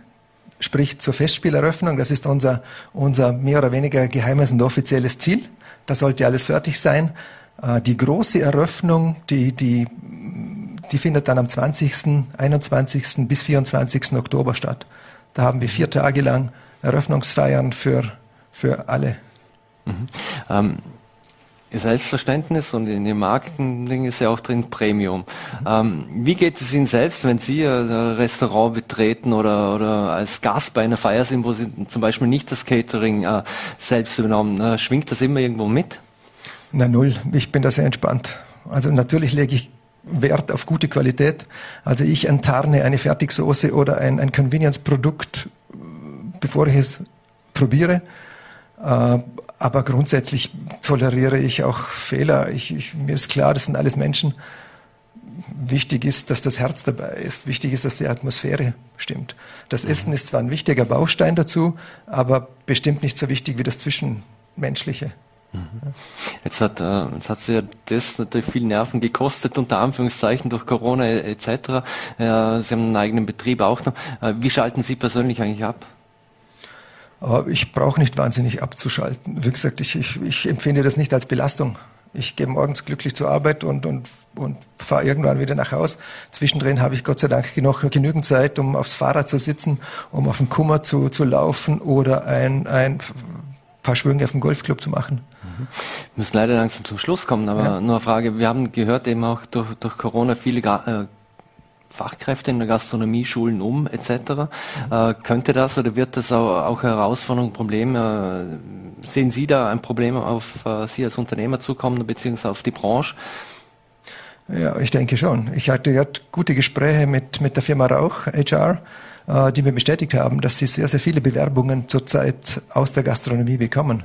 sprich zur Festspieleröffnung. Das ist unser, unser mehr oder weniger geheimes und offizielles Ziel. Da sollte alles fertig sein. Äh, die große Eröffnung, die, die, die findet dann am 20., 21. bis 24. Oktober statt. Da haben wir vier Tage lang Eröffnungsfeiern für, für alle. Mhm. Ähm Selbstverständnis und in Ihrem Marketing ist ja auch drin Premium. Ähm, wie geht es Ihnen selbst, wenn Sie ein Restaurant betreten oder, oder als Gast bei einer Feier sind, wo Sie zum Beispiel nicht das Catering äh, selbst übernommen? Äh, schwingt das immer irgendwo mit? Na null, ich bin da sehr entspannt. Also natürlich lege ich Wert auf gute Qualität. Also ich enttarne eine Fertigsoße oder ein, ein Convenience-Produkt, bevor ich es probiere. Äh, aber grundsätzlich toleriere ich auch Fehler. Ich, ich, mir ist klar, das sind alles Menschen. wichtig ist, dass das Herz dabei ist. Wichtig ist, dass die Atmosphäre stimmt. Das mhm. Essen ist zwar ein wichtiger Baustein dazu, aber bestimmt nicht so wichtig wie das Zwischenmenschliche. Mhm. Jetzt hat äh, jetzt hat ja das natürlich viel Nerven gekostet, unter Anführungszeichen durch Corona etc. Äh, sie haben einen eigenen Betrieb auch noch. Äh, wie schalten Sie persönlich eigentlich ab? Ich brauche nicht wahnsinnig abzuschalten. Wie gesagt, ich, ich, ich empfinde das nicht als Belastung. Ich gehe morgens glücklich zur Arbeit und, und, und fahre irgendwann wieder nach Haus. Zwischendrin habe ich Gott sei Dank noch genügend Zeit, um aufs Fahrrad zu sitzen, um auf dem Kummer zu, zu laufen oder ein, ein paar Schwünge auf dem Golfclub zu machen. Wir müssen leider langsam zum Schluss kommen, aber ja. nur eine Frage. Wir haben gehört eben auch durch, durch Corona viele äh, Fachkräfte in der Gastronomie schulen um etc. Äh, könnte das oder wird das auch, auch Herausforderung, Problem? Äh, sehen Sie da ein Problem auf äh, Sie als Unternehmer zukommen beziehungsweise auf die Branche? Ja, ich denke schon. Ich hatte ja gute Gespräche mit, mit der Firma Rauch, HR, äh, die mir bestätigt haben, dass sie sehr, sehr viele Bewerbungen zurzeit aus der Gastronomie bekommen.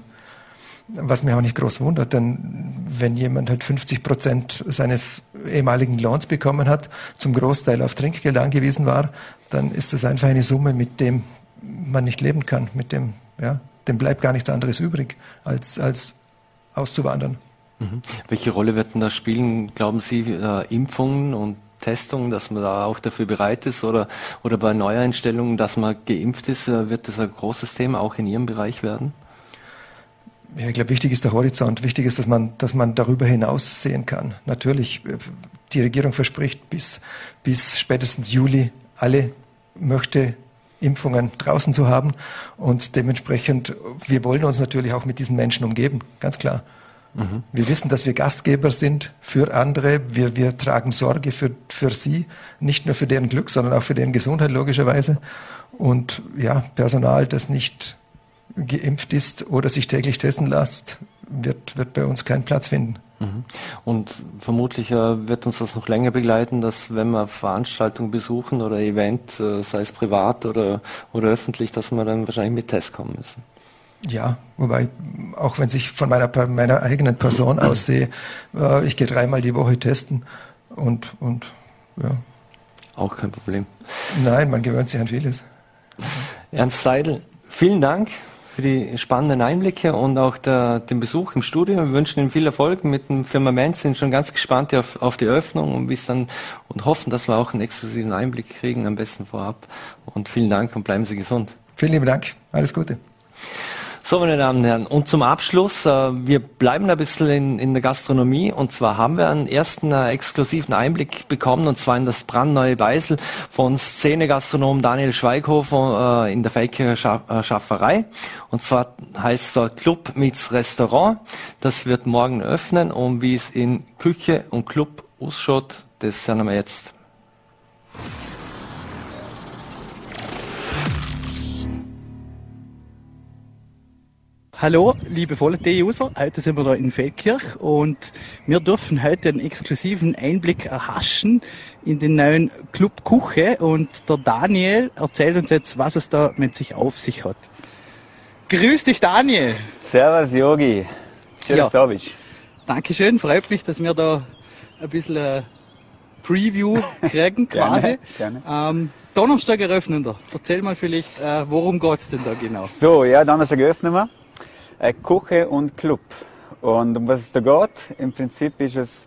Was mir auch nicht groß wundert, denn wenn jemand halt 50 Prozent seines ehemaligen Lohns bekommen hat, zum Großteil auf Trinkgeld angewiesen war, dann ist das einfach eine Summe, mit dem man nicht leben kann, mit dem, ja, dem bleibt gar nichts anderes übrig, als, als auszuwandern. Mhm. Welche Rolle wird denn da spielen, glauben Sie, äh, Impfungen und Testungen, dass man da auch dafür bereit ist oder, oder bei Neueinstellungen, dass man geimpft ist, äh, wird das ein großes Thema auch in Ihrem Bereich werden? Ja, ich glaube, wichtig ist der Horizont. Wichtig ist, dass man, dass man darüber hinaus sehen kann. Natürlich, äh, die Regierung verspricht bis, bis spätestens Juli alle möchte Impfungen draußen zu haben. Und dementsprechend, wir wollen uns natürlich auch mit diesen Menschen umgeben, ganz klar. Mhm. Wir wissen, dass wir Gastgeber sind für andere. Wir, wir tragen Sorge für, für sie, nicht nur für deren Glück, sondern auch für deren Gesundheit logischerweise. Und ja, Personal, das nicht geimpft ist oder sich täglich testen lässt, wird, wird bei uns keinen Platz finden. Mhm. Und vermutlich äh, wird uns das noch länger begleiten, dass wenn wir Veranstaltungen besuchen oder Event, äh, sei es privat oder, oder öffentlich, dass wir dann wahrscheinlich mit Test kommen müssen. Ja, wobei, auch wenn ich von meiner, meiner eigenen Person *clears throat* aussehe, äh, ich gehe dreimal die Woche testen und, und ja. Auch kein Problem. Nein, man gewöhnt sich an vieles. Ernst Seidel, vielen Dank für die spannenden Einblicke und auch der, den Besuch im Studio. Wir wünschen Ihnen viel Erfolg mit dem Firmament, sind schon ganz gespannt auf, auf die Öffnung und bis dann und hoffen, dass wir auch einen exklusiven Einblick kriegen, am besten vorab. Und vielen Dank und bleiben Sie gesund. Vielen lieben Dank. Alles Gute. So, meine Damen und Herren, und zum Abschluss, äh, wir bleiben ein bisschen in, in, der Gastronomie und zwar haben wir einen ersten äh, exklusiven Einblick bekommen und zwar in das brandneue Beisel von Szenegastronom Daniel Schweighofer äh, in der Feldkircher Scha äh, Schafferei. Und zwar heißt der Club mit Restaurant. Das wird morgen öffnen und wie es in Küche und Club ausschaut, das sehen wir jetzt. Hallo, liebe Volley-User. Heute sind wir da in Feldkirch und wir dürfen heute einen exklusiven Einblick erhaschen in den neuen Club Kuche und der Daniel erzählt uns jetzt, was es da mit sich auf sich hat. Grüß dich, Daniel. Servus, Yogi. Schön, ja. dass du bist. Dankeschön, freut mich, dass wir da ein bisschen ein Preview *laughs* kriegen, quasi. gerne, gerne. Ähm, Donnerstag eröffnen wir. Erzähl mal vielleicht, äh, worum geht's denn da genau? So, ja, Donnerstag eröffnen wir. Äh, Küche und Club. Und um was es da geht, im Prinzip ist es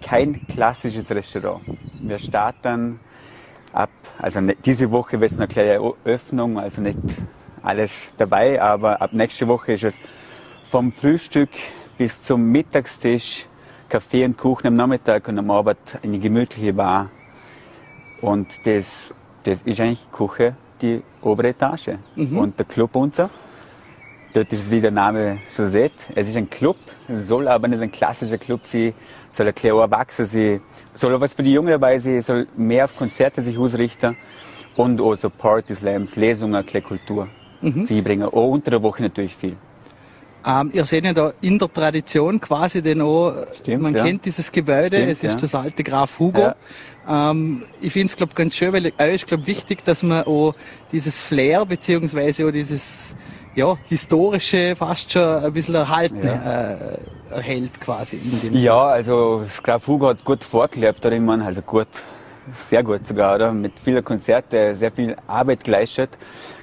kein klassisches Restaurant. Wir starten ab, also ne, diese Woche wird es eine kleine Öffnung, also nicht alles dabei, aber ab nächste Woche ist es vom Frühstück bis zum Mittagstisch Kaffee und Kuchen am Nachmittag und am Abend eine gemütliche Bar. Und das, das ist eigentlich Küche, die obere Etage. Mhm. Und der Club unter Dort ist wie der Name schon sieht. Es ist ein Club, soll aber nicht ein klassischer Club sein, soll ein kleiner erwachsen sein, soll auch was für die Jungen dabei sein, soll mehr auf Konzerte sich ausrichten und auch so Party Slams, Lesungen, kleine Kultur mhm. bringen. Auch unter der Woche natürlich viel. Ähm, ihr seht ja da in der Tradition quasi den auch, Stimmt, man ja. kennt dieses Gebäude, Stimmt, es ist ja. das alte Graf Hugo. Ja. Ähm, ich finde es glaube ganz schön, weil es ist glaube wichtig, dass man auch dieses Flair beziehungsweise auch dieses ja, historische fast schon ein bisschen erhalten ja. äh, erhält quasi in dem Ja, also das Graf Hugo hat gut vorgelebt, ich meine, also gut, sehr gut sogar, oder? Mit vielen Konzerten, sehr viel Arbeit geleistet,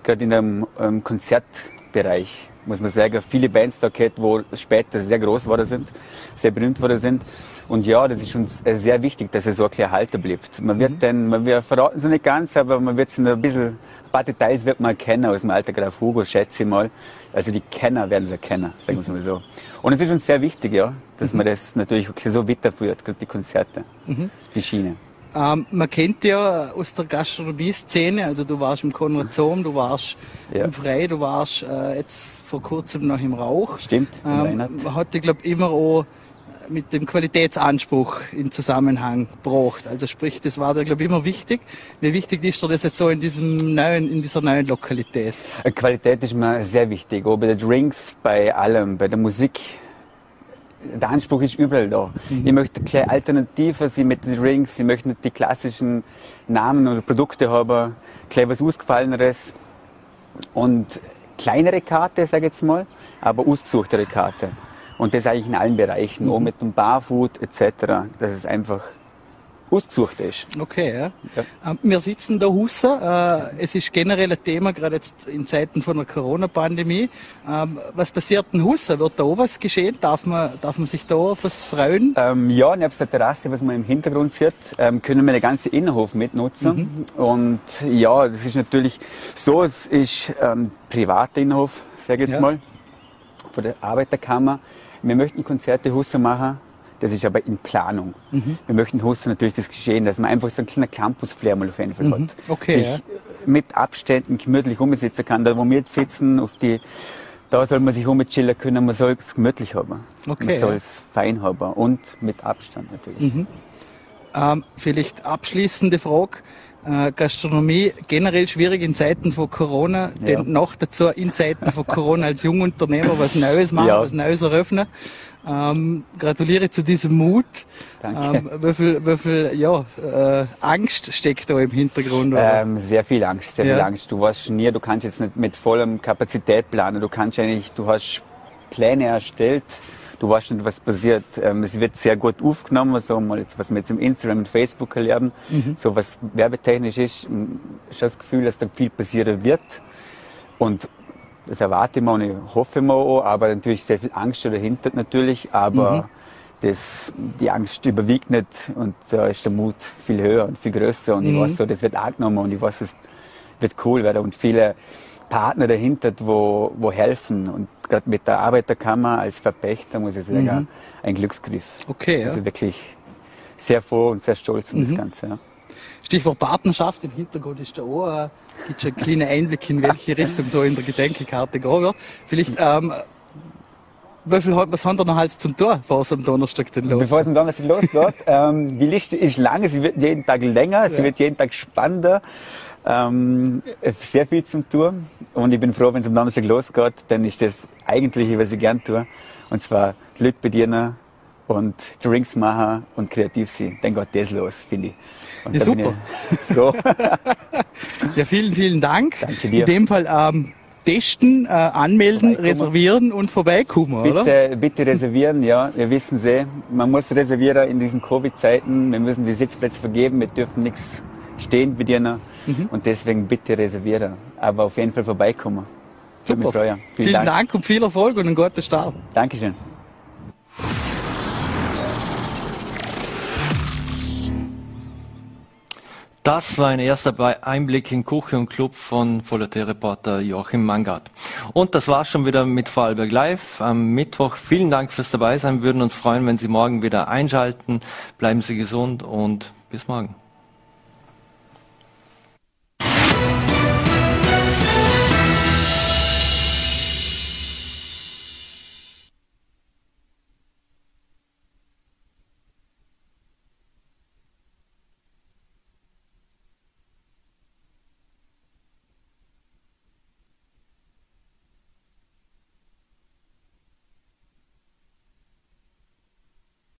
gerade in dem ähm, Konzertbereich, muss man sagen. Viele Bands da gehabt, wo später sehr groß geworden sind, sehr berühmt worden sind. Und ja, das ist uns äh, sehr wichtig, dass es so ein kleiner Halter bleibt. Man wird mhm. dann, man, wir verraten es nicht ganz, aber man wird es ein bisschen, ein paar Details wird man kennen aus dem alter Graf Hugo, schätze ich mal. Also die Kenner werden es erkennen, sagen wir es mal so. Und es ist uns sehr wichtig, ja, dass mhm. man das natürlich so weiterführt, gerade die Konzerte, mhm. die Schiene. Ähm, man kennt ja aus der Gastronomie-Szene, also du warst im Konrad Zoom, du warst ja. im Frei, du warst äh, jetzt vor kurzem noch im Rauch. Stimmt. Ähm, man hat, ich glaube, immer auch mit dem Qualitätsanspruch in Zusammenhang gebracht. Also sprich, das war da glaube ich immer wichtig. Wie wichtig ist dir das jetzt so in diesem neuen, in dieser neuen Lokalität? Äh, Qualität ist mir sehr wichtig. Auch bei den Drinks, bei allem, bei der Musik. Der Anspruch ist überall da. Mhm. Ich möchte kleine Alternativen sein mit den Drinks. Ich möchte nicht die klassischen Namen oder Produkte haben. Gleich was Ausgefalleneres. Und kleinere Karte, sage ich jetzt mal, aber ausgesuchtere Karte. Und das eigentlich in allen Bereichen, mhm. auch mit dem Barfood etc., dass es einfach ausgesucht ist. Okay, ja. ja. Ähm, wir sitzen da Husser. Äh, es ist generell ein Thema, gerade jetzt in Zeiten von der Corona-Pandemie. Ähm, was passiert in Husser? Wird da auch was geschehen? Darf man, darf man sich da auf was freuen? Ähm, ja, nebst der Terrasse, was man im Hintergrund sieht, ähm, können wir den ganzen Innenhof mitnutzen. Mhm. Und ja, das ist natürlich so, es ist ähm, privater Innenhof, sage ich jetzt ja. mal, von der Arbeiterkammer. Wir möchten Konzerte Husser machen, das ist aber in Planung. Mhm. Wir möchten Husser natürlich das geschehen, dass man einfach so ein kleiner Campus-Flair mal auf jeden Fall mhm. hat. Okay, Sich ja. mit Abständen gemütlich umsitzen kann. Da, wo wir jetzt sitzen, auf die, da soll man sich umchillen können, man soll es gemütlich haben. Okay, man soll es ja. fein haben und mit Abstand natürlich. Mhm. Ähm, vielleicht abschließende Frage. Äh, Gastronomie generell schwierig in Zeiten von Corona, ja. denn noch dazu in Zeiten von Corona als Jungunternehmer was Neues machen, ja. was Neues eröffnen. Ähm, gratuliere zu diesem Mut. Danke. Ähm, wie viel, wie viel ja, äh, Angst steckt da im Hintergrund? Ähm, sehr viel Angst, sehr ja. viel Angst. Du weißt nie, du kannst jetzt nicht mit vollem Kapazität planen. Du kannst eigentlich, du hast Pläne erstellt, du weißt nicht, was passiert. Ähm, es wird sehr gut aufgenommen, so mal jetzt, was wir jetzt im Instagram und Facebook erleben, mhm. so was werbetechnisch ist, ist das Gefühl, dass da viel passieren wird. Und das erwarte ich mir und ich hoffe mir auch, aber natürlich sehr viel Angst dahinter natürlich, aber mhm. das, die Angst überwiegt nicht und da ist der Mut viel höher und viel größer und mhm. ich weiß so, das wird angenommen und ich weiß, es wird cool werden und viele Partner dahinter, wo, wo helfen und gerade mit der Arbeiterkammer als Verpächter, muss ich sagen, mhm. ein Glücksgriff. Okay, ja. Also wirklich sehr froh und sehr stolz um mhm. das Ganze. Ja. Stichwort Partnerschaft, im Hintergrund ist da auch, äh, gibt schon einen kleinen Einblick, in welche *laughs* Richtung so in der Gedenkekarte gehen wird. Vielleicht, ähm, wie viel, was haben wir noch als zum Tor, bevor es am Donnerstag denn losgeht? Bevor es am Donnerstag losgeht, *laughs* ähm, die Liste ist lang, sie wird jeden Tag länger, sie wird jeden Tag spannender. Ähm, sehr viel zum Tun und ich bin froh, wenn es am Donnerstag losgeht, dann ist das eigentliche, was ich gern tue. Und zwar Leute bedienen und Drinks machen und kreativ sein. Dann geht das los, finde ich. Und ja, super. *laughs* *laughs* ja, vielen, vielen Dank. Danke dir. In dem Fall ähm, testen, äh, anmelden, reservieren und vorbeikommen, bitte, oder? Bitte reservieren, ja. Wir wissen eh, man muss reservieren in diesen Covid-Zeiten. Wir müssen die Sitzplätze vergeben, wir dürfen nichts stehen bedienen. Mhm. Und deswegen bitte reservieren. Aber auf jeden Fall vorbeikommen. Super. Vielen, Vielen Dank. Dank und viel Erfolg und einen guten Start. Dankeschön. Das war ein erster Einblick in Küche und Club von Volontärreporter Joachim Mangard. Und das war's schon wieder mit Vorarlberg Live am Mittwoch. Vielen Dank fürs Dabeisein. Wir würden uns freuen, wenn Sie morgen wieder einschalten. Bleiben Sie gesund und bis morgen.